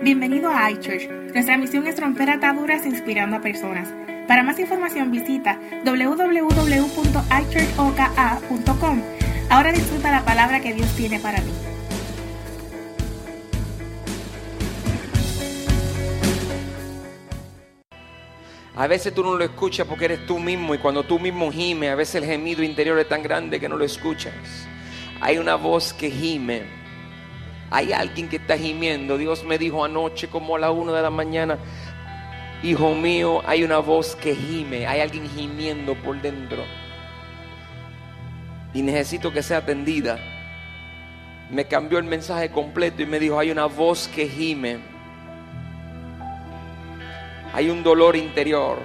Bienvenido a iChurch. Nuestra misión es romper ataduras inspirando a personas. Para más información visita www.ichurchoka.com. Ahora disfruta la palabra que Dios tiene para ti. A veces tú no lo escuchas porque eres tú mismo y cuando tú mismo gimes, a veces el gemido interior es tan grande que no lo escuchas. Hay una voz que gime. Hay alguien que está gimiendo. Dios me dijo anoche como a la una de la mañana, hijo mío, hay una voz que gime. Hay alguien gimiendo por dentro. Y necesito que sea atendida. Me cambió el mensaje completo y me dijo, hay una voz que gime hay un dolor interior.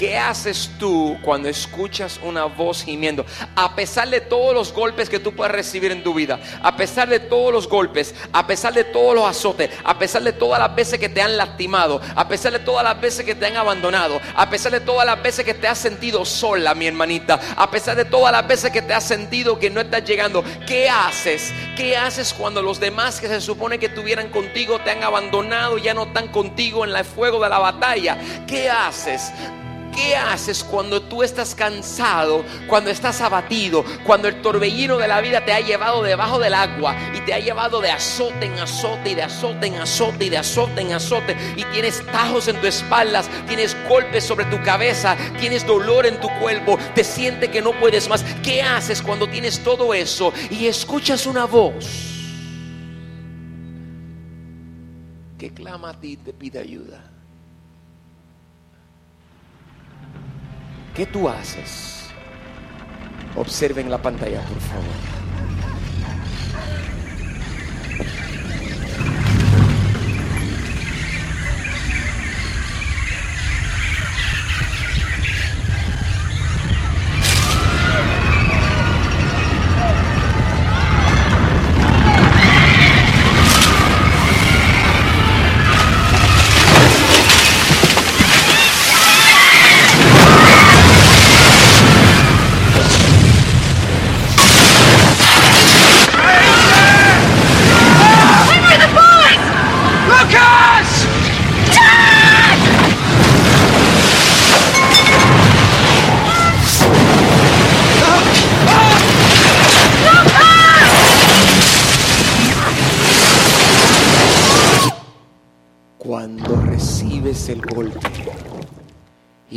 ¿Qué haces tú cuando escuchas una voz gimiendo? A pesar de todos los golpes que tú puedes recibir en tu vida, a pesar de todos los golpes, a pesar de todos los azotes, a pesar de todas las veces que te han lastimado, a pesar de todas las veces que te han abandonado, a pesar de todas las veces que te has sentido sola, mi hermanita, a pesar de todas las veces que te has sentido que no estás llegando, ¿qué haces? ¿Qué haces cuando los demás que se supone que estuvieran contigo te han abandonado ya no están contigo en el fuego de la batalla? ¿Qué haces? ¿Qué haces cuando tú estás cansado, cuando estás abatido, cuando el torbellino de la vida te ha llevado debajo del agua y te ha llevado de azote en azote y de azote en azote y de azote en azote y tienes tajos en tu espaldas, tienes golpes sobre tu cabeza, tienes dolor en tu cuerpo, te sientes que no puedes más? ¿Qué haces cuando tienes todo eso y escuchas una voz que clama a ti y te pide ayuda? ¿Qué tú haces? Observen la pantalla, por favor.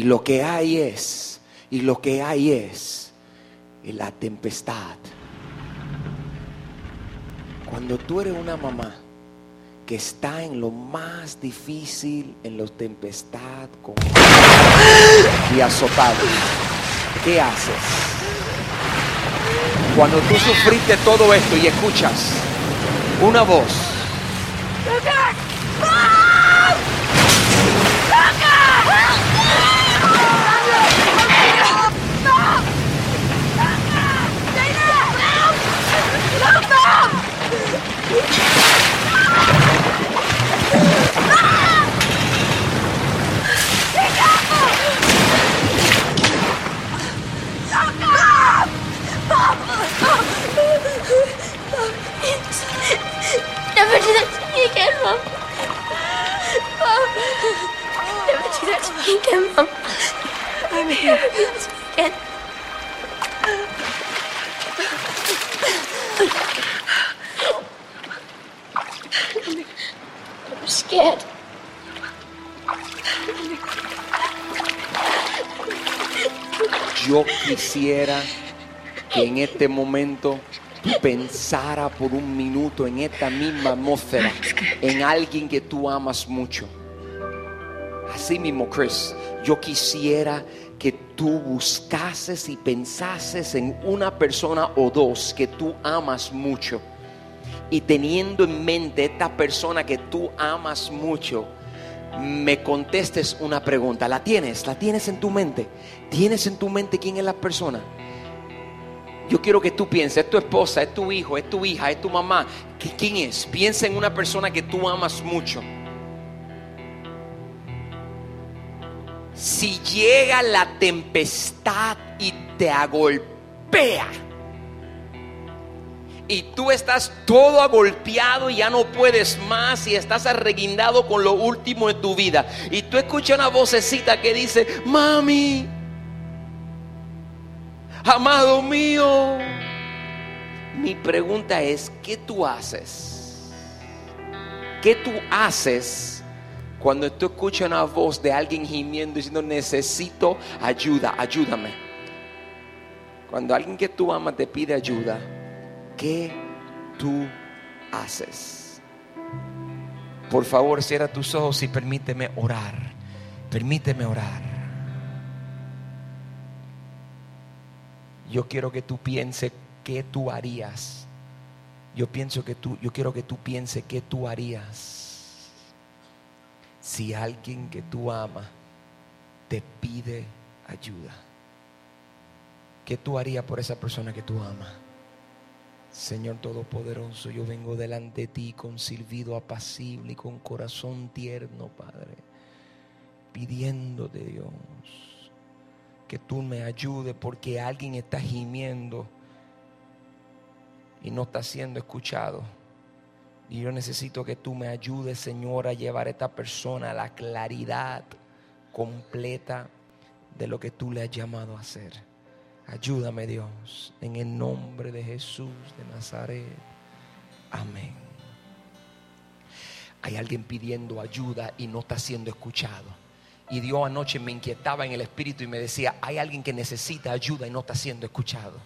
Y lo que hay es, y lo que hay es la tempestad. Cuando tú eres una mamá que está en lo más difícil, en la tempestad con... y azotado, ¿qué haces? Cuando tú sufriste todo esto y escuchas una voz Não! Quisiera que en este momento pensara por un minuto en esta misma atmósfera, en alguien que tú amas mucho. Así mismo, Chris, yo quisiera que tú buscases y pensases en una persona o dos que tú amas mucho. Y teniendo en mente esta persona que tú amas mucho, me contestes una pregunta. ¿La tienes? ¿La tienes en tu mente? ¿Tienes en tu mente quién es la persona? Yo quiero que tú pienses, es tu esposa, es tu hijo, es tu hija, es tu mamá. ¿Quién es? Piensa en una persona que tú amas mucho. Si llega la tempestad y te agolpea, y tú estás todo agolpeado y ya no puedes más y estás arreguindado con lo último de tu vida. Y tú escuchas una vocecita que dice, mami, amado mío. Mi pregunta es, ¿qué tú haces? ¿Qué tú haces cuando tú escuchas una voz de alguien gimiendo diciendo, necesito ayuda, ayúdame? Cuando alguien que tú amas te pide ayuda, ¿qué tú haces? Por favor, cierra tus ojos y permíteme orar. Permíteme orar. Yo quiero que tú pienses qué tú harías. Yo pienso que tú, yo quiero que tú pienses qué tú harías si alguien que tú amas te pide ayuda. ¿Qué tú harías por esa persona que tú amas? Señor Todopoderoso, yo vengo delante de ti con silbido apacible y con corazón tierno, Padre, pidiéndote, Dios, que tú me ayudes porque alguien está gimiendo y no está siendo escuchado. Y yo necesito que tú me ayudes, Señor, a llevar a esta persona a la claridad completa de lo que tú le has llamado a hacer. Ayúdame Dios, en el nombre de Jesús de Nazaret. Amén. Hay alguien pidiendo ayuda y no está siendo escuchado. Y Dios anoche me inquietaba en el espíritu y me decía, hay alguien que necesita ayuda y no está siendo escuchado.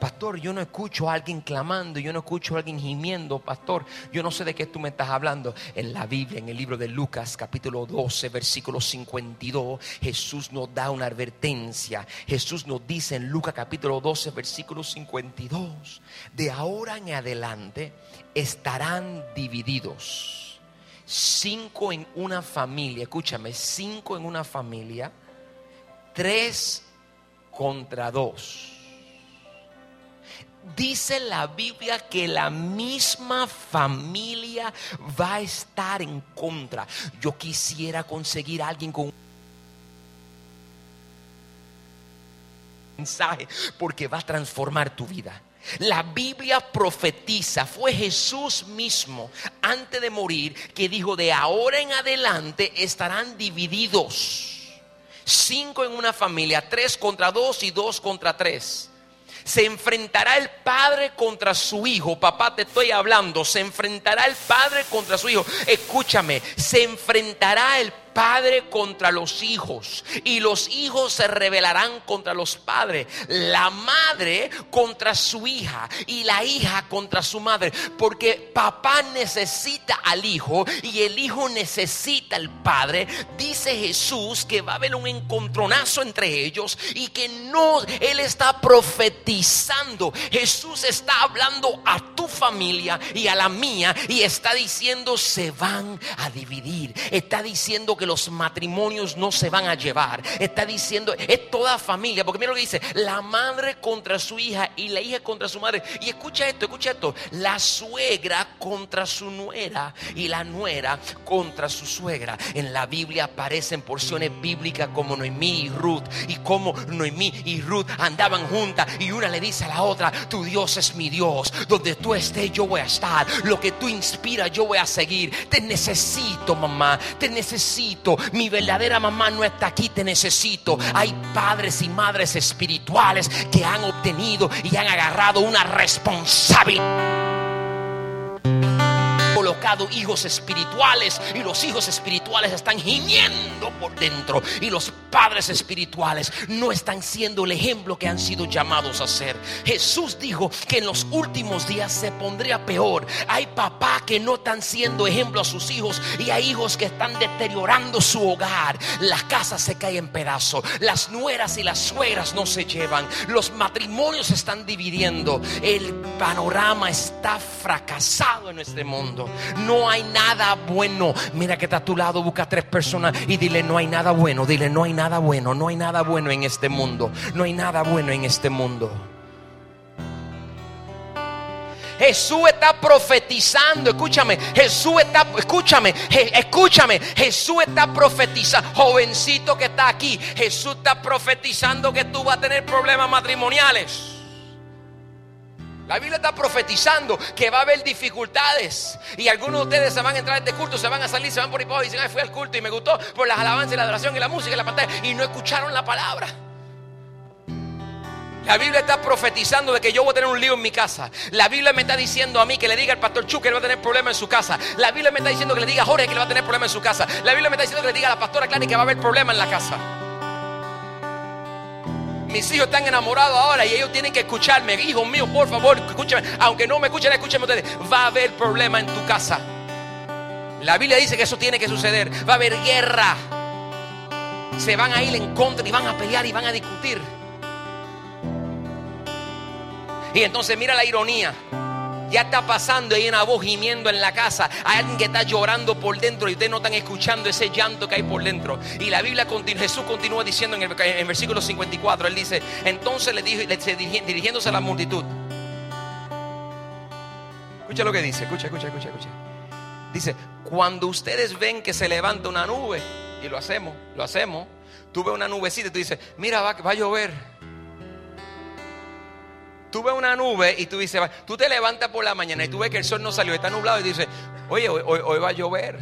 Pastor, yo no escucho a alguien clamando, yo no escucho a alguien gimiendo, pastor. Yo no sé de qué tú me estás hablando. En la Biblia, en el libro de Lucas, capítulo 12, versículo 52, Jesús nos da una advertencia. Jesús nos dice en Lucas capítulo 12, versículo 52, de ahora en adelante estarán divididos. Cinco en una familia, escúchame, cinco en una familia, tres contra dos dice la Biblia que la misma familia va a estar en contra. Yo quisiera conseguir a alguien con mensaje porque va a transformar tu vida. La Biblia profetiza, fue Jesús mismo antes de morir que dijo, de ahora en adelante estarán divididos. Cinco en una familia, tres contra dos y dos contra tres. Se enfrentará el padre contra su hijo. Papá, te estoy hablando. Se enfrentará el padre contra su hijo. Escúchame. Se enfrentará el padre contra los hijos y los hijos se rebelarán contra los padres, la madre contra su hija y la hija contra su madre, porque papá necesita al hijo y el hijo necesita al padre. Dice Jesús que va a haber un encontronazo entre ellos y que no, él está profetizando. Jesús está hablando a tu familia y a la mía y está diciendo se van a dividir. Está diciendo que los matrimonios no se van a llevar. Está diciendo, es toda familia, porque mira lo que dice, la madre contra su hija y la hija contra su madre. Y escucha esto, escucha esto, la suegra contra su nuera y la nuera contra su suegra. En la Biblia aparecen porciones bíblicas como Noemí y Ruth y como Noemí y Ruth andaban juntas y una le dice a la otra, tu Dios es mi Dios, donde tú estés yo voy a estar, lo que tú inspiras yo voy a seguir. Te necesito, mamá, te necesito mi verdadera mamá no está aquí, te necesito. Hay padres y madres espirituales que han obtenido y han agarrado una responsabilidad hijos espirituales y los hijos espirituales están gimiendo por dentro y los padres espirituales no están siendo el ejemplo que han sido llamados a ser. Jesús dijo que en los últimos días se pondría peor. Hay papás que no están siendo ejemplo a sus hijos y hay hijos que están deteriorando su hogar. La casa se cae en pedazos. Las nueras y las suegras no se llevan. Los matrimonios se están dividiendo. El panorama está fracasado en este mundo. No hay nada bueno. Mira que está a tu lado, busca tres personas y dile, no hay nada bueno. Dile, no hay nada bueno. No hay nada bueno en este mundo. No hay nada bueno en este mundo. Jesús está profetizando, escúchame, Jesús está, escúchame, escúchame, Jesús está profetizando, jovencito que está aquí, Jesús está profetizando que tú vas a tener problemas matrimoniales. La Biblia está profetizando que va a haber dificultades. Y algunos de ustedes se van a entrar a este culto, se van a salir, se van por ahí y dicen, ay, fui al culto y me gustó por las alabanzas y la adoración y la música y la pantalla. Y no escucharon la palabra. La Biblia está profetizando de que yo voy a tener un lío en mi casa. La Biblia me está diciendo a mí que le diga al pastor Chu que va a tener problemas en su casa. La Biblia me está diciendo que le diga a Jorge que le va a tener problemas en su casa. La Biblia me está diciendo que le diga a la pastora Clary que va a haber problemas en la casa. Mis hijos están enamorados ahora y ellos tienen que escucharme. Hijo mío, por favor, escúchame. Aunque no me escuchen, escúchame ustedes. Va a haber problemas en tu casa. La Biblia dice que eso tiene que suceder. Va a haber guerra. Se van a ir en contra y van a pelear y van a discutir. Y entonces mira la ironía. Ya está pasando hay una voz gimiendo en la casa. Hay alguien que está llorando por dentro y ustedes no están escuchando ese llanto que hay por dentro. Y la Biblia, Jesús continúa diciendo en el, versículo 54, él dice, entonces le dijo, dirigiéndose a la multitud. Escucha lo que dice, escucha, escucha, escucha, escucha. Dice, cuando ustedes ven que se levanta una nube, y lo hacemos, lo hacemos, tú ves una nubecita y tú dices, mira, va, va a llover tú ves una nube y tú dices, tú te levantas por la mañana y tú ves que el sol no salió, está nublado y dices, oye, hoy, va a llover.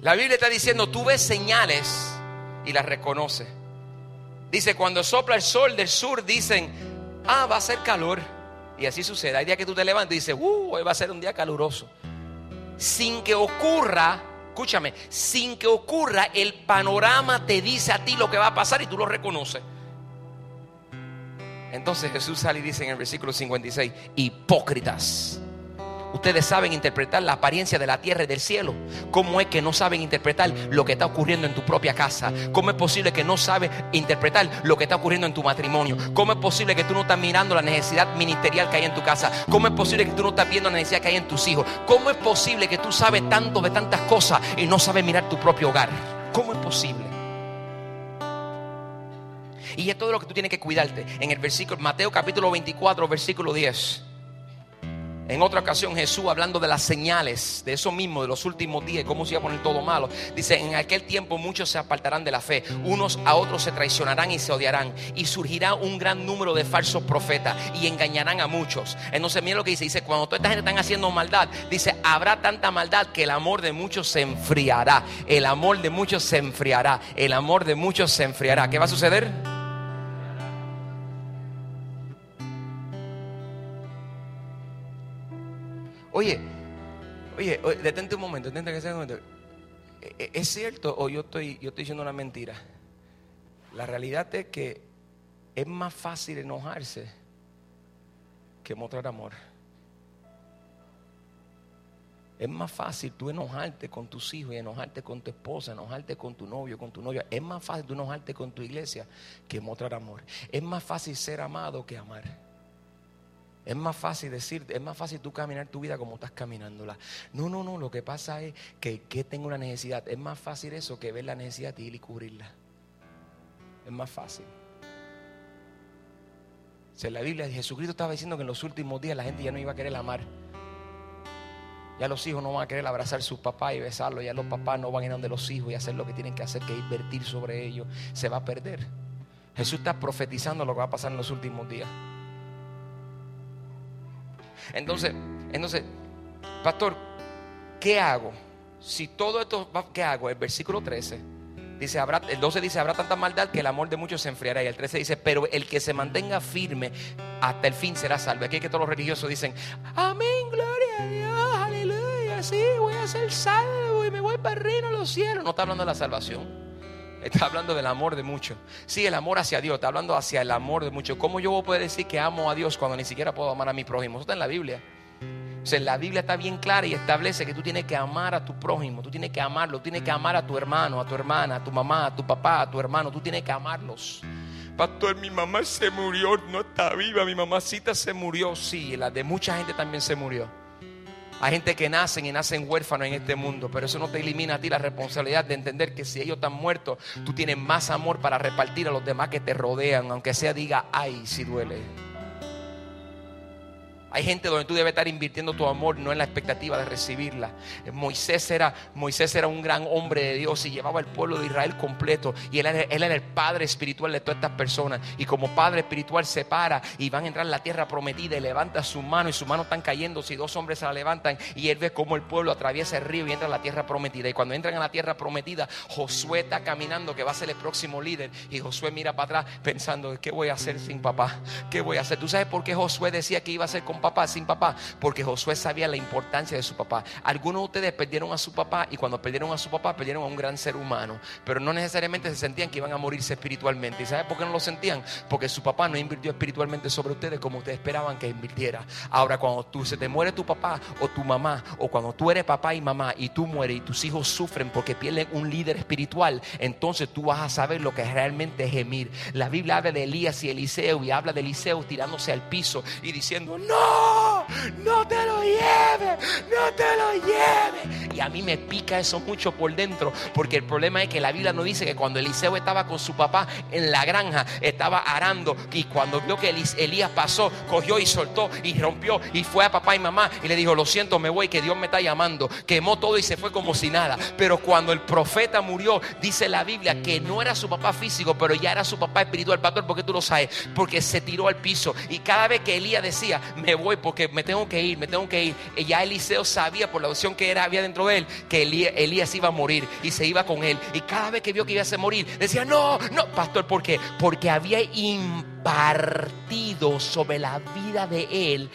La Biblia está diciendo, tú ves señales y las reconoces. Dice, cuando sopla el sol del sur, dicen, ah, va a ser calor. Y así sucede. Hay días que tú te levantas y dices, uh, hoy va a ser un día caluroso. Sin que ocurra, escúchame, sin que ocurra, el panorama te dice a ti lo que va a pasar y tú lo reconoces. Entonces Jesús sale y dice en el versículo 56, hipócritas. Ustedes saben interpretar la apariencia de la tierra y del cielo. ¿Cómo es que no saben interpretar lo que está ocurriendo en tu propia casa? ¿Cómo es posible que no sabes interpretar lo que está ocurriendo en tu matrimonio? ¿Cómo es posible que tú no estás mirando la necesidad ministerial que hay en tu casa? ¿Cómo es posible que tú no estás viendo la necesidad que hay en tus hijos? ¿Cómo es posible que tú sabes tanto de tantas cosas y no sabes mirar tu propio hogar? ¿Cómo es posible? Y es todo lo que tú tienes que cuidarte. En el versículo, Mateo capítulo 24, versículo 10. En otra ocasión Jesús hablando de las señales, de eso mismo, de los últimos días, cómo se iba a poner todo malo. Dice, en aquel tiempo muchos se apartarán de la fe, unos a otros se traicionarán y se odiarán, y surgirá un gran número de falsos profetas y engañarán a muchos. Entonces mira lo que dice, dice, cuando toda esta gente están haciendo maldad, dice, habrá tanta maldad que el amor de muchos se enfriará, el amor de muchos se enfriará, el amor de muchos se enfriará. ¿Qué va a suceder? Oye, oye, detente un momento, detente que sea un momento. ¿E, e, ¿Es cierto o yo estoy, yo estoy diciendo una mentira? La realidad es que es más fácil enojarse que mostrar amor. Es más fácil tú enojarte con tus hijos y enojarte con tu esposa, enojarte con tu novio, con tu novia. Es más fácil tú enojarte con tu iglesia que mostrar amor. Es más fácil ser amado que amar. Es más fácil decir, es más fácil tú caminar tu vida como estás caminándola. No, no, no, lo que pasa es que, tengo una necesidad. Es más fácil eso que ver la necesidad de ir y cubrirla. Es más fácil. en la Biblia Jesucristo estaba diciendo que en los últimos días la gente ya no iba a querer amar. Ya los hijos no van a querer abrazar a sus papás y besarlos. Ya los papás no van a ir donde los hijos y hacer lo que tienen que hacer, que invertir sobre ellos. Se va a perder. Jesús está profetizando lo que va a pasar en los últimos días. Entonces, entonces, pastor, ¿qué hago? Si todo esto, ¿qué hago? El versículo 13 dice, habrá, el 12 dice, habrá tanta maldad que el amor de muchos se enfriará. Y el 13 dice, pero el que se mantenga firme hasta el fin será salvo. Aquí es que todos los religiosos dicen, amén, gloria a Dios, aleluya, sí, voy a ser salvo y me voy para el reino de los cielos. No está hablando de la salvación. Está hablando del amor de muchos. Sí, el amor hacia Dios. Está hablando hacia el amor de muchos. ¿Cómo yo puedo decir que amo a Dios cuando ni siquiera puedo amar a mi prójimo? Eso está en la Biblia. O sea, la Biblia está bien clara y establece que tú tienes que amar a tu prójimo, tú tienes que amarlo, tú tienes que amar a tu hermano, a tu hermana, a tu mamá, a tu papá, a tu hermano, tú tienes que amarlos. Pastor, mi mamá se murió, no está viva, mi mamacita se murió, sí, la de mucha gente también se murió. Hay gente que nacen y nacen huérfanos en este mundo, pero eso no te elimina a ti la responsabilidad de entender que si ellos están muertos, tú tienes más amor para repartir a los demás que te rodean, aunque sea diga, ay, si duele. Hay gente donde tú debes estar invirtiendo tu amor, no en la expectativa de recibirla. Moisés era, Moisés era un gran hombre de Dios y llevaba el pueblo de Israel completo. Y él era, él era el padre espiritual de todas estas personas. Y como padre espiritual se para y van a entrar en la tierra prometida y levanta su mano y su mano están cayendo. Si dos hombres se la levantan y él ve cómo el pueblo atraviesa el río y entra a la tierra prometida. Y cuando entran a la tierra prometida, Josué está caminando que va a ser el próximo líder. Y Josué mira para atrás pensando, ¿qué voy a hacer sin papá? ¿Qué voy a hacer? ¿Tú sabes por qué Josué decía que iba a ser con papá, sin papá, porque Josué sabía la importancia de su papá. Algunos de ustedes perdieron a su papá y cuando perdieron a su papá perdieron a un gran ser humano, pero no necesariamente se sentían que iban a morirse espiritualmente. ¿Y sabes por qué no lo sentían? Porque su papá no invirtió espiritualmente sobre ustedes como ustedes esperaban que invirtiera. Ahora, cuando tú se te muere tu papá o tu mamá, o cuando tú eres papá y mamá y tú mueres y tus hijos sufren porque pierden un líder espiritual, entonces tú vas a saber lo que realmente es gemir. La Biblia habla de Elías y Eliseo y habla de Eliseo tirándose al piso y diciendo, no, no, te lo lleves, no te lo lleves. A mí me pica eso mucho por dentro, porque el problema es que la Biblia no dice que cuando Eliseo estaba con su papá en la granja, estaba arando, y cuando vio que Elías pasó, cogió y soltó y rompió y fue a papá y mamá y le dijo, lo siento, me voy, que Dios me está llamando. Quemó todo y se fue como si nada. Pero cuando el profeta murió, dice la Biblia que no era su papá físico, pero ya era su papá espiritual. Pastor, porque tú lo sabes? Porque se tiró al piso. Y cada vez que Elías decía, me voy porque me tengo que ir, me tengo que ir. Y ya Eliseo sabía por la opción que era, había dentro de él que Elías, iba a morir y se iba con él. Y cada vez que vio que iba a morir, decía, no, no, pastor, ¿por qué? Porque había impartido sobre la vida de él.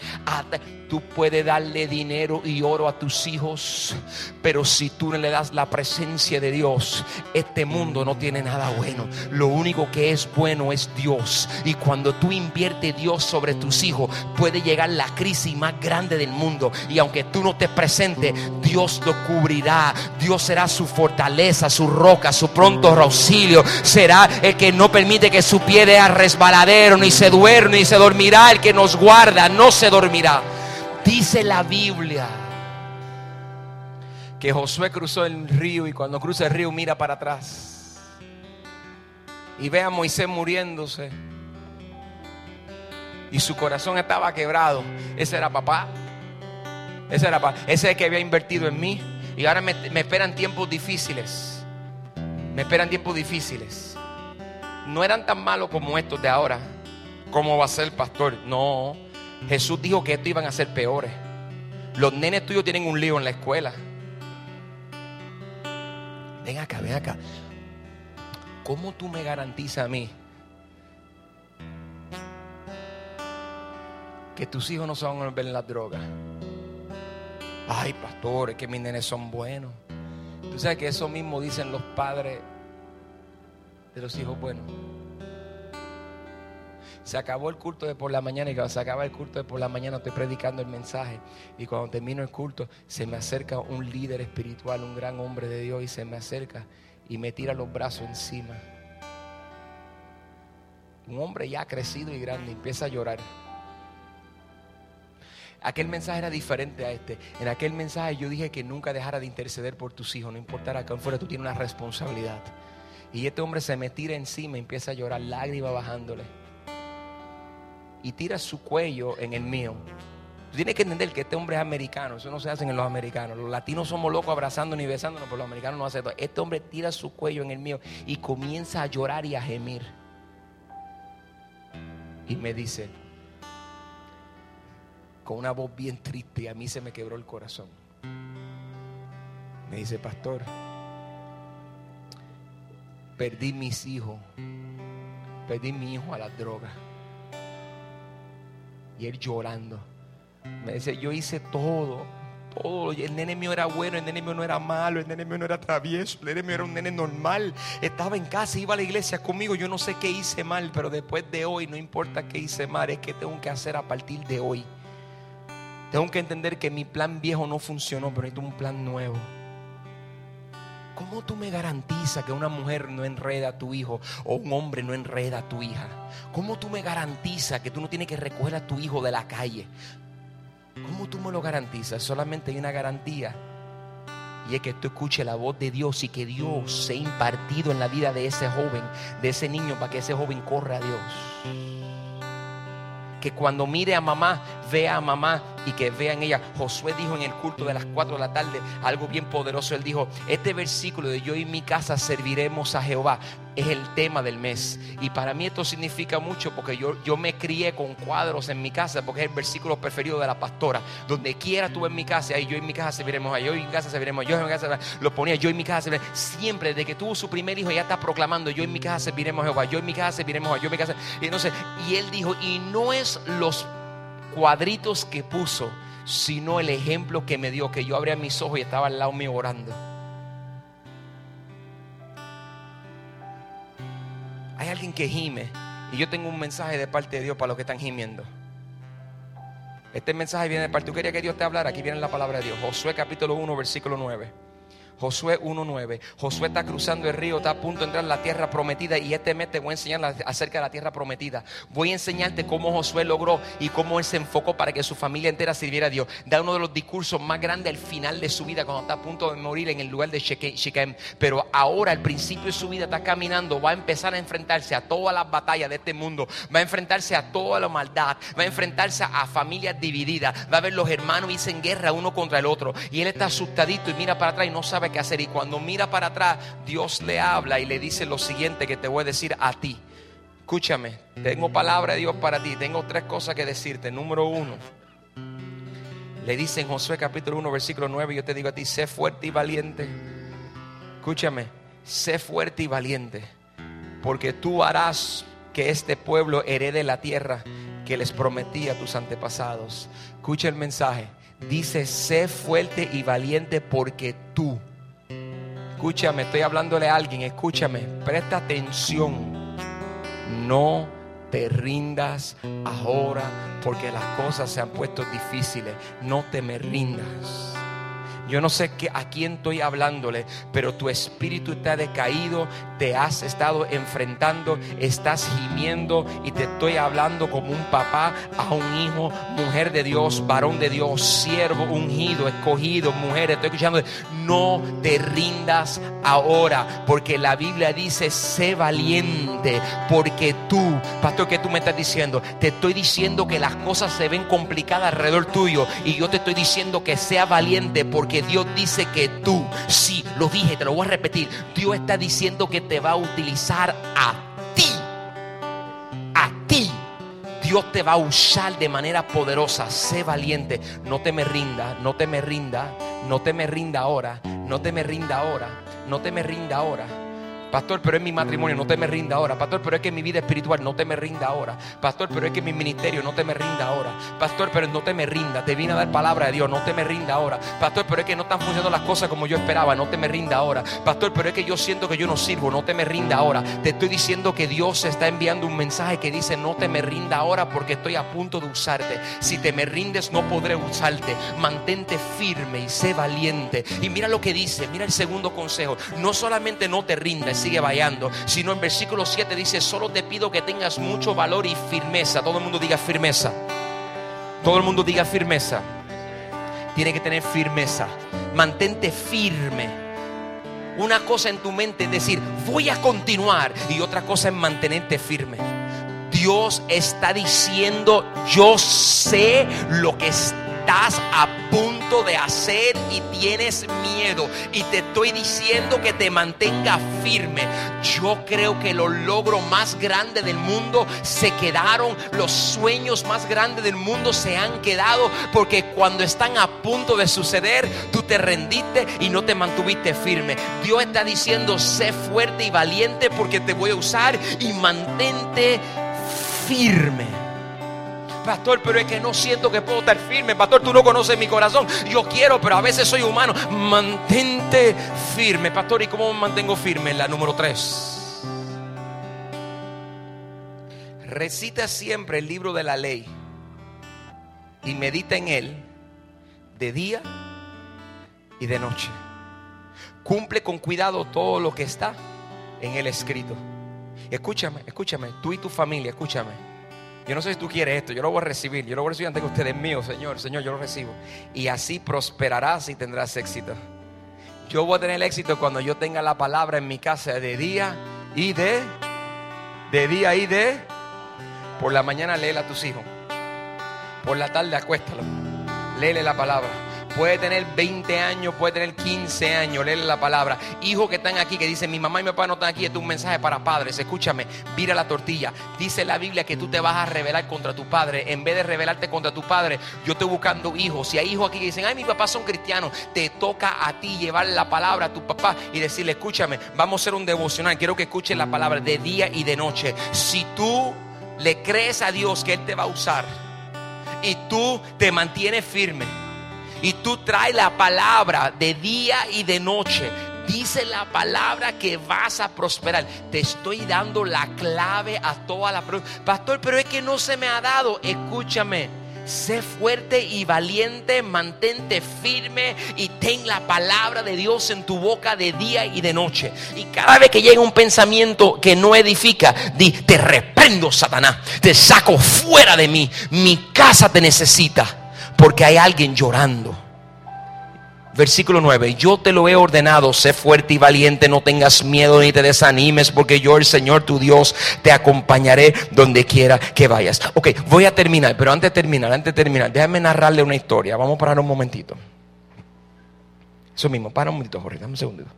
Tú puedes darle dinero y oro a tus hijos, pero si tú no le das la presencia de Dios, este mundo no tiene nada bueno. Lo único que es bueno es Dios. Y cuando tú inviertes Dios sobre tus hijos, puede llegar la crisis más grande del mundo. Y aunque tú no te presentes, Dios lo cubrirá. Dios será su fortaleza, su roca, su pronto auxilio. Será el que no permite que su pie dé a resbaladero, ni se duerme, ni se dormirá. El que nos guarda, no se dormirá. Dice la Biblia que Josué cruzó el río y cuando cruza el río mira para atrás y ve a Moisés muriéndose y su corazón estaba quebrado. Ese era papá. Ese era papá. Ese es el que había invertido en mí y ahora me, me esperan tiempos difíciles. Me esperan tiempos difíciles. No eran tan malos como estos de ahora. ¿Cómo va a ser pastor? No. Jesús dijo que esto iban a ser peores. Los nenes tuyos tienen un lío en la escuela. Ven acá, ven acá. ¿Cómo tú me garantizas a mí que tus hijos no se van a volver en las drogas? Ay, pastores, que mis nenes son buenos. Tú sabes que eso mismo dicen los padres de los hijos buenos. Se acabó el culto de por la mañana y cuando se acaba el culto de por la mañana estoy predicando el mensaje. Y cuando termino el culto se me acerca un líder espiritual, un gran hombre de Dios y se me acerca y me tira los brazos encima. Un hombre ya crecido y grande empieza a llorar. Aquel mensaje era diferente a este. En aquel mensaje yo dije que nunca dejara de interceder por tus hijos, no importara que fuera, tú tienes una responsabilidad. Y este hombre se me tira encima y empieza a llorar, lágrimas bajándole y tira su cuello en el mío. Tú tienes que entender que este hombre es americano, eso no se hace en los americanos. Los latinos somos locos abrazándonos y besándonos, pero los americanos no hacen eso. Este hombre tira su cuello en el mío y comienza a llorar y a gemir. Y me dice, con una voz bien triste, y a mí se me quebró el corazón. Me dice, pastor, perdí mis hijos, perdí mi hijo a la droga. Y él llorando. Me dice, yo hice todo. Todo. El nene mío era bueno, el nene mío no era malo, el nene mío no era travieso, el nene mío era un nene normal. Estaba en casa, iba a la iglesia conmigo. Yo no sé qué hice mal, pero después de hoy, no importa qué hice mal, es que tengo que hacer a partir de hoy. Tengo que entender que mi plan viejo no funcionó, pero necesito un plan nuevo. ¿Cómo tú me garantizas que una mujer no enreda a tu hijo o un hombre no enreda a tu hija? ¿Cómo tú me garantizas que tú no tienes que recoger a tu hijo de la calle? ¿Cómo tú me lo garantizas? Solamente hay una garantía. Y es que tú escuches la voz de Dios y que Dios sea impartido en la vida de ese joven, de ese niño, para que ese joven corra a Dios. Que cuando mire a mamá vea a mamá y que vea en ella. Josué dijo en el culto de las 4 de la tarde algo bien poderoso. Él dijo, este versículo de yo y mi casa serviremos a Jehová es el tema del mes. Y para mí esto significa mucho porque yo, yo me crié con cuadros en mi casa, porque es el versículo preferido de la pastora. Donde quiera tú en mi casa, y yo en mi casa serviremos a yo en mi casa serviremos a yo en mi casa lo ponía yo en mi casa. Siempre, desde que tuvo su primer hijo, ya está proclamando yo en mi casa serviremos a Jehová, yo en mi casa serviremos a yo en mi casa. Y entonces, y él dijo, y no es los cuadritos que puso, sino el ejemplo que me dio, que yo abría mis ojos y estaba al lado mío orando. Hay alguien que gime y yo tengo un mensaje de parte de Dios para los que están gimiendo. Este mensaje viene de parte. ¿Tú querías que Dios te hablara? Aquí viene la palabra de Dios. Josué capítulo 1, versículo 9. Josué 1.9. Josué está cruzando el río, está a punto de entrar en la tierra prometida y este mes te voy a enseñar acerca de la tierra prometida. Voy a enseñarte cómo Josué logró y cómo él se enfocó para que su familia entera sirviera a Dios. Da uno de los discursos más grandes al final de su vida cuando está a punto de morir en el lugar de Shechem. Pero ahora al principio de su vida está caminando, va a empezar a enfrentarse a todas las batallas de este mundo, va a enfrentarse a toda la maldad, va a enfrentarse a familias divididas, va a ver los hermanos irse en guerra uno contra el otro y él está asustadito y mira para atrás y no sabe qué hacer. Y cuando mira para atrás, Dios le habla y le dice lo siguiente que te voy a decir a ti. Escúchame, tengo palabra de Dios para ti. Tengo tres cosas que decirte. Número uno, le dice en Josué capítulo 1, versículo 9, yo te digo a ti, sé fuerte y valiente. Escúchame, sé fuerte y valiente, porque tú harás que este pueblo herede la tierra que les prometí a tus antepasados. Escucha el mensaje. Dice, sé fuerte y valiente porque tú Escúchame, estoy hablándole a alguien, escúchame, presta atención. No te rindas ahora porque las cosas se han puesto difíciles. No te me rindas. Yo no sé a quién estoy hablándole, pero tu espíritu está decaído, te has estado enfrentando, estás gimiendo y te estoy hablando como un papá a un hijo, mujer de Dios, varón de Dios, siervo ungido, escogido, mujer. Estoy escuchando, no te rindas ahora, porque la Biblia dice, sé valiente, porque tú, pastor, ¿qué tú me estás diciendo? Te estoy diciendo que las cosas se ven complicadas alrededor tuyo y yo te estoy diciendo que sea valiente porque Dios dice que tú, sí, lo dije, te lo voy a repetir, Dios está diciendo que te va a utilizar a ti, a ti. Dios te va a usar de manera poderosa. Sé valiente. No te me rinda, no te me rinda, no te me rinda ahora, no te me rinda ahora, no te me rinda ahora. Pastor, pero es mi matrimonio, no te me rinda ahora. Pastor, pero es que mi vida espiritual no te me rinda ahora. Pastor, pero es que mi ministerio no te me rinda ahora. Pastor, pero no te me rinda. Te vine a dar palabra de Dios, no te me rinda ahora. Pastor, pero es que no están funcionando las cosas como yo esperaba, no te me rinda ahora. Pastor, pero es que yo siento que yo no sirvo, no te me rinda ahora. Te estoy diciendo que Dios está enviando un mensaje que dice, no te me rinda ahora porque estoy a punto de usarte. Si te me rindes, no podré usarte. Mantente firme y sé valiente. Y mira lo que dice, mira el segundo consejo. No solamente no te rindas, sigue vallando, sino en versículo 7 dice, solo te pido que tengas mucho valor y firmeza. Todo el mundo diga firmeza. Todo el mundo diga firmeza. Tiene que tener firmeza. Mantente firme. Una cosa en tu mente es decir, voy a continuar. Y otra cosa es mantenerte firme. Dios está diciendo, yo sé lo que está estás a punto de hacer y tienes miedo. Y te estoy diciendo que te mantenga firme. Yo creo que los logros más grandes del mundo se quedaron. Los sueños más grandes del mundo se han quedado. Porque cuando están a punto de suceder, tú te rendiste y no te mantuviste firme. Dios está diciendo, sé fuerte y valiente porque te voy a usar y mantente firme. Pastor, pero es que no siento que puedo estar firme. Pastor, tú no conoces mi corazón. Yo quiero, pero a veces soy humano. Mantente firme. Pastor, ¿y cómo me mantengo firme? La número tres. Recita siempre el libro de la ley y medita en él de día y de noche. Cumple con cuidado todo lo que está en el escrito. Escúchame, escúchame, tú y tu familia, escúchame. Yo no sé si tú quieres esto, yo lo voy a recibir, yo lo voy a recibir antes que ustedes míos, Señor, Señor, yo lo recibo. Y así prosperarás y tendrás éxito. Yo voy a tener éxito cuando yo tenga la palabra en mi casa de día y de, de día y de, por la mañana léela a tus hijos. Por la tarde acuéstalo. Léele la palabra. Puede tener 20 años, puede tener 15 años, léele la palabra. Hijos que están aquí, que dicen, mi mamá y mi papá no están aquí, este es un mensaje para padres. Escúchame, vira la tortilla. Dice la Biblia que tú te vas a rebelar contra tu padre. En vez de rebelarte contra tu padre, yo estoy buscando hijos. Si hay hijos aquí que dicen, ay, mis papás son cristianos, te toca a ti llevar la palabra a tu papá y decirle, escúchame, vamos a hacer un devocional. Quiero que escuches la palabra de día y de noche. Si tú le crees a Dios que Él te va a usar y tú te mantienes firme y tú traes la palabra de día y de noche, dice la palabra que vas a prosperar. Te estoy dando la clave a toda la Pastor, pero es que no se me ha dado. Escúchame. Sé fuerte y valiente, mantente firme y ten la palabra de Dios en tu boca de día y de noche. Y cada vez que llega un pensamiento que no edifica, di, te reprendo, Satanás, te saco fuera de mí. Mi casa te necesita porque hay alguien llorando. Versículo 9, yo te lo he ordenado, sé fuerte y valiente, no tengas miedo ni te desanimes, porque yo el Señor tu Dios te acompañaré donde quiera que vayas. Ok, voy a terminar, pero antes de terminar, antes de terminar, déjame narrarle una historia. Vamos a parar un momentito. Eso mismo, para un momentito, Jorge, dame un segundito.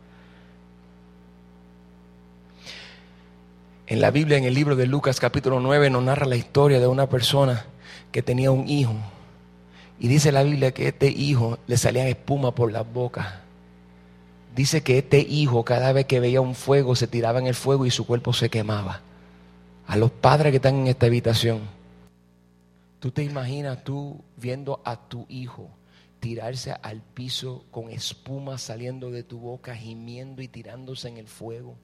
En la Biblia, en el libro de Lucas capítulo 9, nos narra la historia de una persona que tenía un hijo y dice la Biblia que este hijo le salía espuma por la boca. Dice que este hijo cada vez que veía un fuego se tiraba en el fuego y su cuerpo se quemaba. A los padres que están en esta habitación, tú te imaginas tú viendo a tu hijo tirarse al piso con espuma saliendo de tu boca, gimiendo y tirándose en el fuego.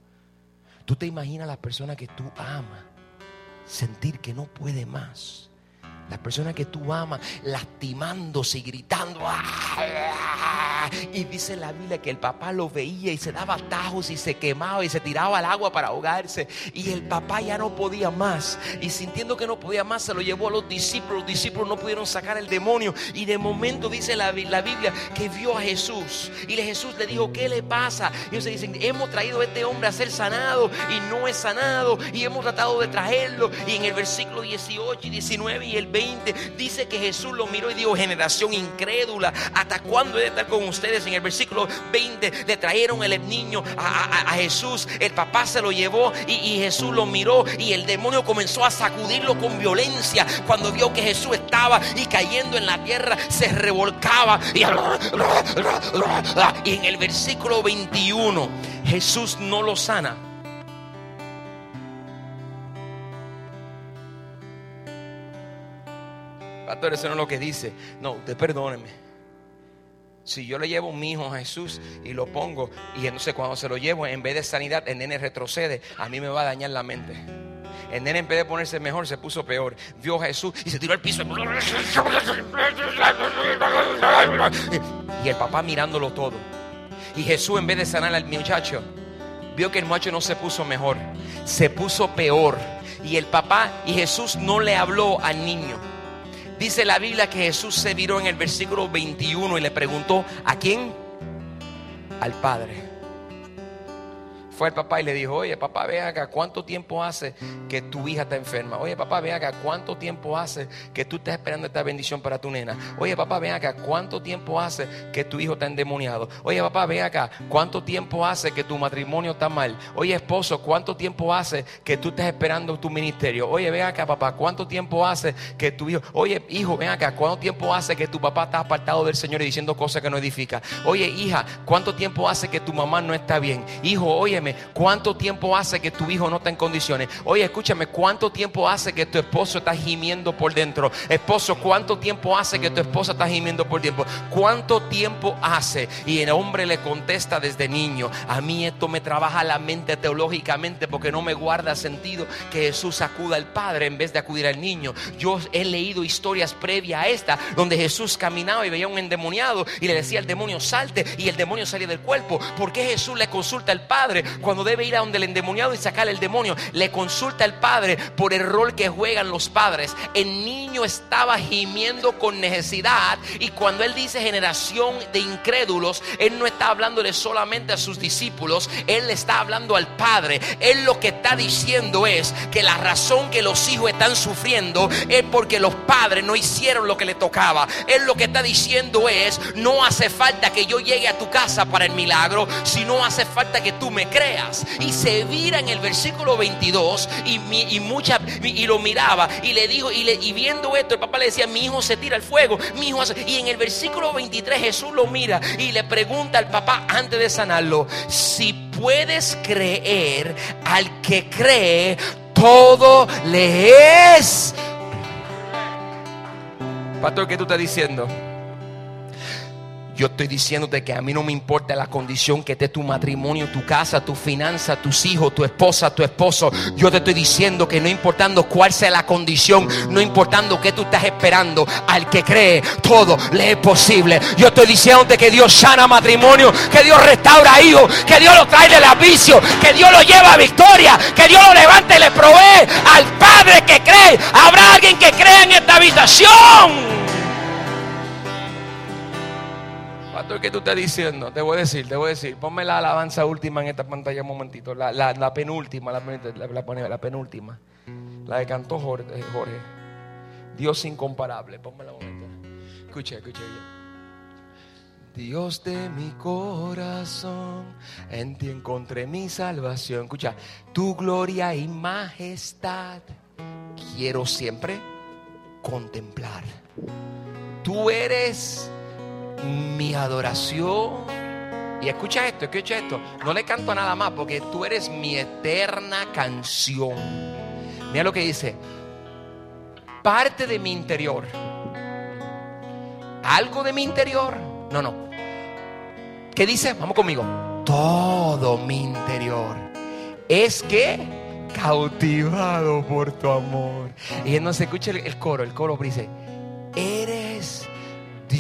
Tú te imaginas a la persona que tú amas sentir que no puede más la persona que tú amas lastimándose y gritando. ¡ah! Y dice la Biblia que el papá lo veía y se daba tajos y se quemaba y se tiraba al agua para ahogarse. Y el papá ya no podía más. Y sintiendo que no podía más, se lo llevó a los discípulos. Los discípulos no pudieron sacar el demonio. Y de momento dice la, Biblia que vio a Jesús. Y Jesús le dijo, ¿qué le pasa? Y ellos dicen, hemos traído a este hombre a ser sanado y no es sanado. Y hemos tratado de traerlo. Y en el versículo 18 y 19 y el 20 dice que Jesús lo miró y dijo, generación incrédula, ¿hasta cuándo he de estar con ustedes? En el versículo 20 le trajeron el niño a, Jesús, el papá se lo llevó y, y, Jesús lo miró y el demonio comenzó a sacudirlo con violencia cuando vio que Jesús estaba y cayendo en la tierra se revolcaba y, y en el versículo 21 Jesús no lo sana Pastor, eso no es lo que dice. No, usted perdóneme. Si yo le llevo a mi hijo a Jesús y lo pongo, y entonces cuando se lo llevo, en vez de sanidad, el nene retrocede, a mí me va a dañar la mente. El nene en vez de ponerse mejor, se puso peor. Vio a Jesús y se tiró al piso. Y el papá mirándolo todo. Y Jesús en vez de sanar al muchacho, vio que el muchacho no se puso mejor, se puso peor. Y el papá y Jesús no le habló al niño. Dice la Biblia que Jesús se viró en el versículo 21 y le preguntó, ¿a quién? Al Padre fue el papá y le dijo, oye papá, ve acá, ¿cuánto tiempo hace que tu hija está enferma? Oye papá, ve acá, ¿cuánto tiempo hace que tú estás esperando esta bendición para tu nena? Oye papá, ve acá, ¿cuánto tiempo hace que tu hijo está endemoniado? Oye papá, ve acá, ¿cuánto tiempo hace que tu matrimonio está mal? Oye esposo, ¿cuánto tiempo hace que tú estás esperando tu ministerio? Oye, ve acá papá, ¿cuánto tiempo hace que tu hijo, oye hijo, ven acá, ¿cuánto tiempo hace que tu papá está apartado del Señor y diciendo cosas que no edifica? Oye hija, ¿cuánto tiempo hace que tu mamá no está bien? Hijo, oye ¿cuánto tiempo hace que tu hijo no está en condiciones? Oye, escúchame, ¿cuánto tiempo hace que tu esposo está gimiendo por dentro? Esposo, ¿cuánto tiempo hace que tu esposa está gimiendo por dentro? ¿Cuánto tiempo hace? Y el hombre le contesta desde niño, a mí esto me trabaja la mente teológicamente porque no me guarda sentido que Jesús acuda al Padre en vez de acudir al niño. Yo he leído historias previas a esta donde Jesús caminaba y veía un endemoniado y le decía al demonio salte y el demonio salía del cuerpo. ¿Por qué Jesús le consulta al Padre? Cuando debe ir a donde el endemoniado y sacar el demonio, le consulta al padre por el rol que juegan los padres. El niño estaba gimiendo con necesidad y cuando él dice generación de incrédulos, él no está hablándole solamente a sus discípulos, él le está hablando al padre. Él lo que está diciendo es que la razón que los hijos están sufriendo es porque los padres no hicieron lo que le tocaba. Él lo que está diciendo es, no hace falta que yo llegue a tu casa para el milagro, sino hace falta que tú me creas. Y se vira en el versículo 22 y, y, mucha, y lo miraba y le dijo, y, le, y viendo esto, el papá le decía, mi hijo se tira al fuego, mi hijo Y en el versículo 23 Jesús lo mira y le pregunta al papá antes de sanarlo, si puedes creer al que cree, todo le es. Pastor, ¿qué tú estás diciendo? Yo estoy diciéndote que a mí no me importa la condición que esté tu matrimonio, tu casa, tu finanza, tus hijos, tu esposa, tu esposo. Yo te estoy diciendo que no importando cuál sea la condición, no importando qué tú estás esperando, al que cree, todo le es posible. Yo estoy diciéndote que Dios sana matrimonio, que Dios restaura hijos, que Dios lo trae del avicio, que Dios lo lleva a victoria, que Dios lo levanta y le provee al Padre que cree. Habrá alguien que crea en esta habitación. ¿Qué tú estás diciendo? Te voy a decir, te voy a decir. Ponme la alabanza última en esta pantalla un momentito. La, penúltima, la, la, penúltima. La que cantó Jorge, Jorge. Dios incomparable. Ponme la momento. Escucha, escucha Dios de mi corazón, en ti encontré mi salvación. Escucha, tu gloria y majestad quiero siempre contemplar. Tú eres mi adoración. Y escucha esto, escucha esto. No le canto nada más porque tú eres mi eterna canción. Mira lo que dice. Parte de mi interior. Algo de mi interior. No, no. ¿Qué dice? Vamos conmigo. Todo mi interior. Es que cautivado por tu amor. Y no se escucha el, coro. El coro dice, eres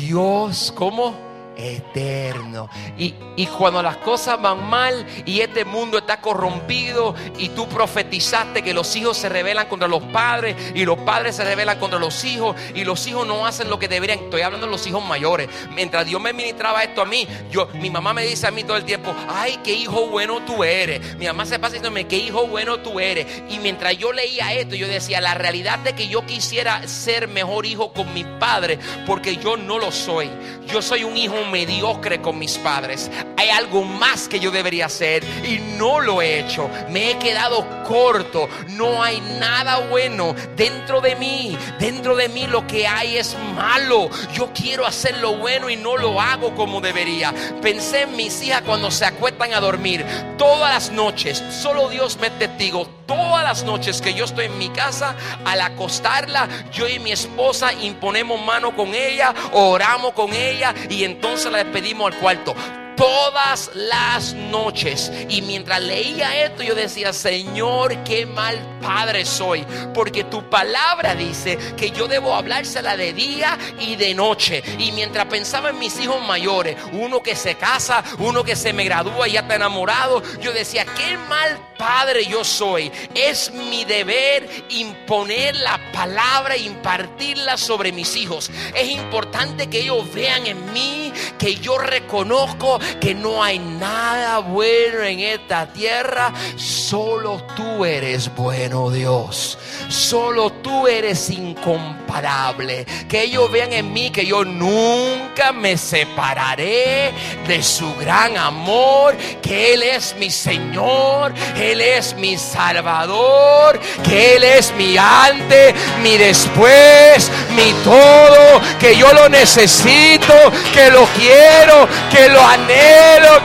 Dios, ¿cómo? Eterno. Y, cuando las cosas van mal y este mundo está corrompido y tú profetizaste que los hijos se rebelan contra los padres y los padres se rebelan contra los hijos y los hijos no hacen lo que deberían. Estoy hablando de los hijos mayores. Mientras Dios me ministraba esto a mí, yo, mi mamá me dice a mí todo el tiempo, ay, qué hijo bueno tú eres. Mi mamá se pasa diciéndome, qué hijo bueno tú eres. Y mientras yo leía esto, yo decía, la realidad de que yo quisiera ser mejor hijo con mi padre, porque yo no lo soy. Yo soy un hijo mediocre con mis padres. Hay algo más que yo debería hacer y no lo he hecho. Me he quedado corto. No hay nada bueno dentro de mí. Dentro de mí lo que hay es malo. Yo quiero hacer lo bueno y no lo hago como debería. Pensé en mis hijas cuando se acuestan a dormir. Todas las noches, solo Dios me testigo. Todas las noches que yo estoy en mi casa, al acostarla, yo y mi esposa imponemos mano con ella, oramos con ella y entonces la despedimos al cuarto todas las noches. Y mientras leía esto, yo decía, Señor, qué mal padre soy. Porque tu palabra dice que yo debo hablársela de día y de noche. Y mientras pensaba en mis hijos mayores, uno que se casa, uno que se me gradúa y ya está enamorado, yo decía, qué mal padre yo soy. Es mi deber imponer la palabra impartirla sobre mis hijos. Es importante que ellos vean en mí que yo reconozco que no hay nada bueno en esta tierra. Solo tú eres bueno, Dios. Solo tú eres incomparable. Que ellos vean en mí que yo nunca me separaré de su gran amor. Que Él es mi Señor. Él es mi Salvador. Que Él es mi antes, mi después, mi todo. Que yo lo necesito. Que lo quiero. Que lo anhelo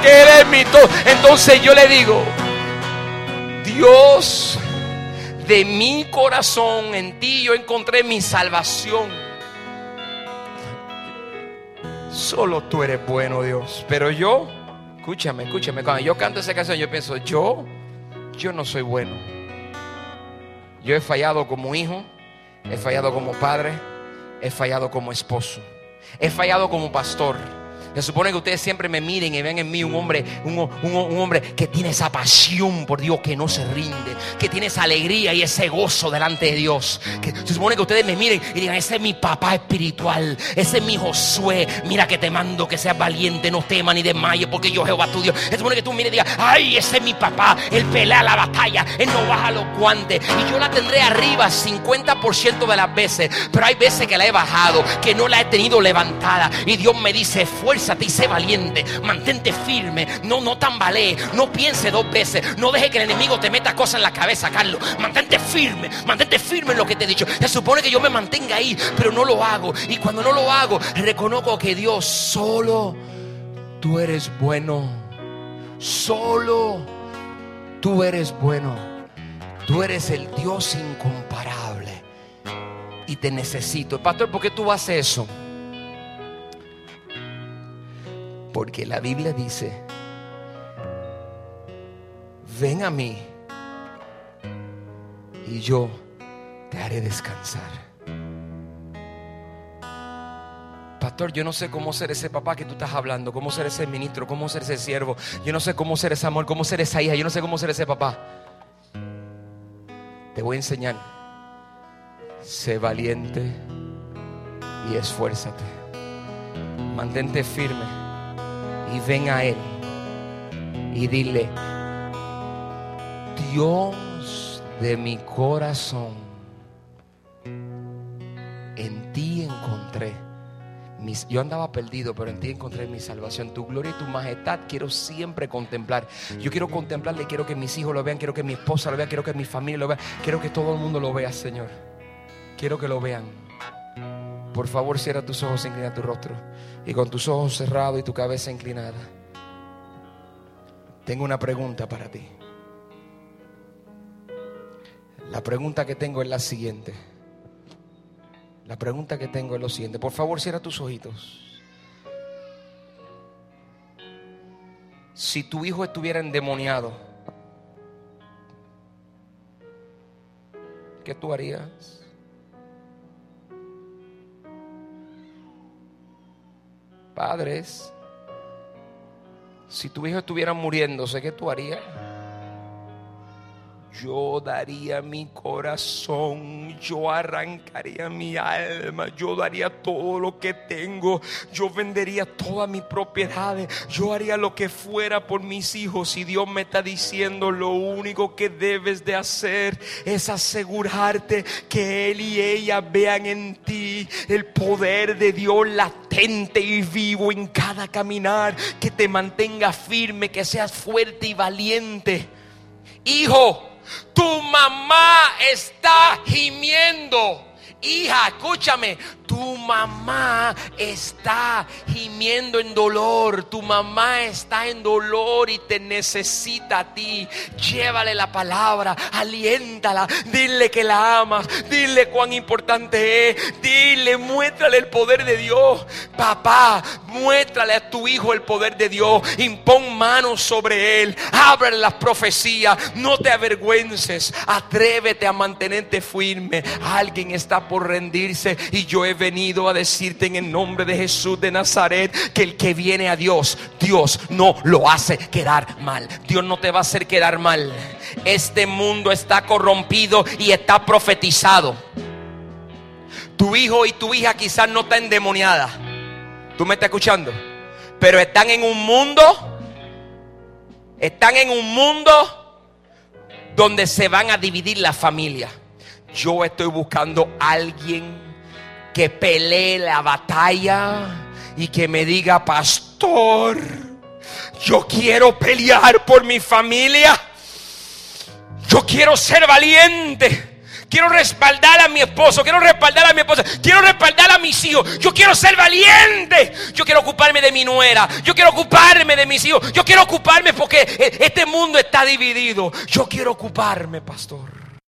que eres mi todo. Entonces yo le digo, Dios, de mi corazón, en ti yo encontré mi salvación. Solo tú eres bueno, Dios. Pero yo, escúchame, escúchame. Cuando yo canto esa canción, yo pienso, yo, yo no soy bueno. Yo he fallado como hijo, he fallado como padre, he fallado como esposo, he fallado como pastor Se supone que ustedes siempre me miren y vean en mí un hombre, un, un- un hombre que tiene esa pasión por Dios, que no se rinde, que tiene esa alegría y ese gozo delante de Dios. Que se supone que ustedes me miren y digan, ese es mi papá espiritual, ese es mi Josué. Mira que te mando que seas valiente, no temas ni desmayes, porque yo Jehová tu Dios. Se supone que tú mires y digas, ay, ese es mi papá, él pelea la batalla, él no baja los guantes. Y yo la tendré arriba 50% de las veces, pero hay veces que la he bajado, que no la he tenido levantada. Y Dios me dice, esfuérzate y sé valiente, mantente firme, no, no tambalee, no piense dos veces, no deje que el enemigo te meta cosas en la cabeza, Carlos. Mantente firme, mantente firme en lo que te he dicho. Se supone que yo me mantenga ahí, pero no lo hago. Y cuando no lo hago, reconozco que Dios solo, tú eres bueno, solo tú eres bueno, tú eres el Dios incomparable y te necesito. Pastor, ¿por qué tú haces eso? Porque la Biblia dice, ven a mí y yo te haré descansar. Pastor, yo no sé cómo ser ese papá que tú estás hablando, cómo ser ese ministro, cómo ser ese siervo. Yo no sé cómo ser ese amor, cómo ser esa hija, yo no sé cómo ser ese papá. Te voy a enseñar. Sé valiente y esfuérzate. Mantente firme y ven a Él y dile, Dios de mi corazón, en ti encontré. mis- yo andaba perdido, pero en ti encontré mi salvación. Tu gloria y tu majestad quiero siempre contemplar. Yo quiero contemplarle, quiero que mis hijos lo vean, quiero que mi esposa lo vea, quiero que mi familia lo vea, quiero que todo el mundo lo vea, Señor. Quiero que lo vean. Por favor, cierra tus ojos, inclina tu rostro. Y con tus ojos cerrados y tu cabeza inclinada. Tengo una pregunta para ti. La pregunta que tengo es la siguiente. La pregunta que tengo es lo siguiente. Por favor, cierra tus ojitos. Si tu hijo estuviera endemoniado, ¿qué tú harías? Padres, si tu hijo estuviera muriéndose, ¿qué tú harías? Yo daría mi corazón, yo arrancaría mi alma, yo daría todo lo que tengo, yo vendería todas mis propiedades, yo haría lo que fuera por mis hijos. Y Dios me está diciendo, lo único que debes de hacer es asegurarte que Él y ella vean en ti el poder de Dios latente y vivo en cada caminar, que te mantenga firme, que seas fuerte y valiente. Hijo, tu mamá está gimiendo. Hija, escúchame, tu mamá está gimiendo en dolor, tu mamá está en dolor y te necesita a ti. Llévale la palabra, aliéntala, dile que la amas, dile cuán importante es, dile, muéstrale el poder de Dios. Papá, muéstrale a tu hijo el poder de Dios, impón manos sobre él, ábrele las profecías, no te avergüences, atrévete a mantenerte firme. Alguien está por rendirse y yo he venido a decirte en el nombre de Jesús de Nazaret que el que viene a Dios, Dios no lo hace quedar mal. Dios no te va a hacer quedar mal. Este mundo está corrompido y está profetizado. Tu hijo y tu hija quizás no están endemoniada. ¿Tú me estás escuchando? Pero están en un mundo, están en un mundo donde se van a dividir las familias. Yo estoy buscando a alguien que pelee la batalla y que me diga, pastor, yo quiero pelear por mi familia. Yo quiero ser valiente. Quiero respaldar a mi esposo, quiero respaldar a mi esposa, quiero respaldar a mis hijos. Yo quiero ser valiente. Yo quiero ocuparme de mi nuera. Yo quiero ocuparme de mis hijos. Yo quiero ocuparme porque eh, este mundo está dividido. Yo quiero ocuparme, pastor.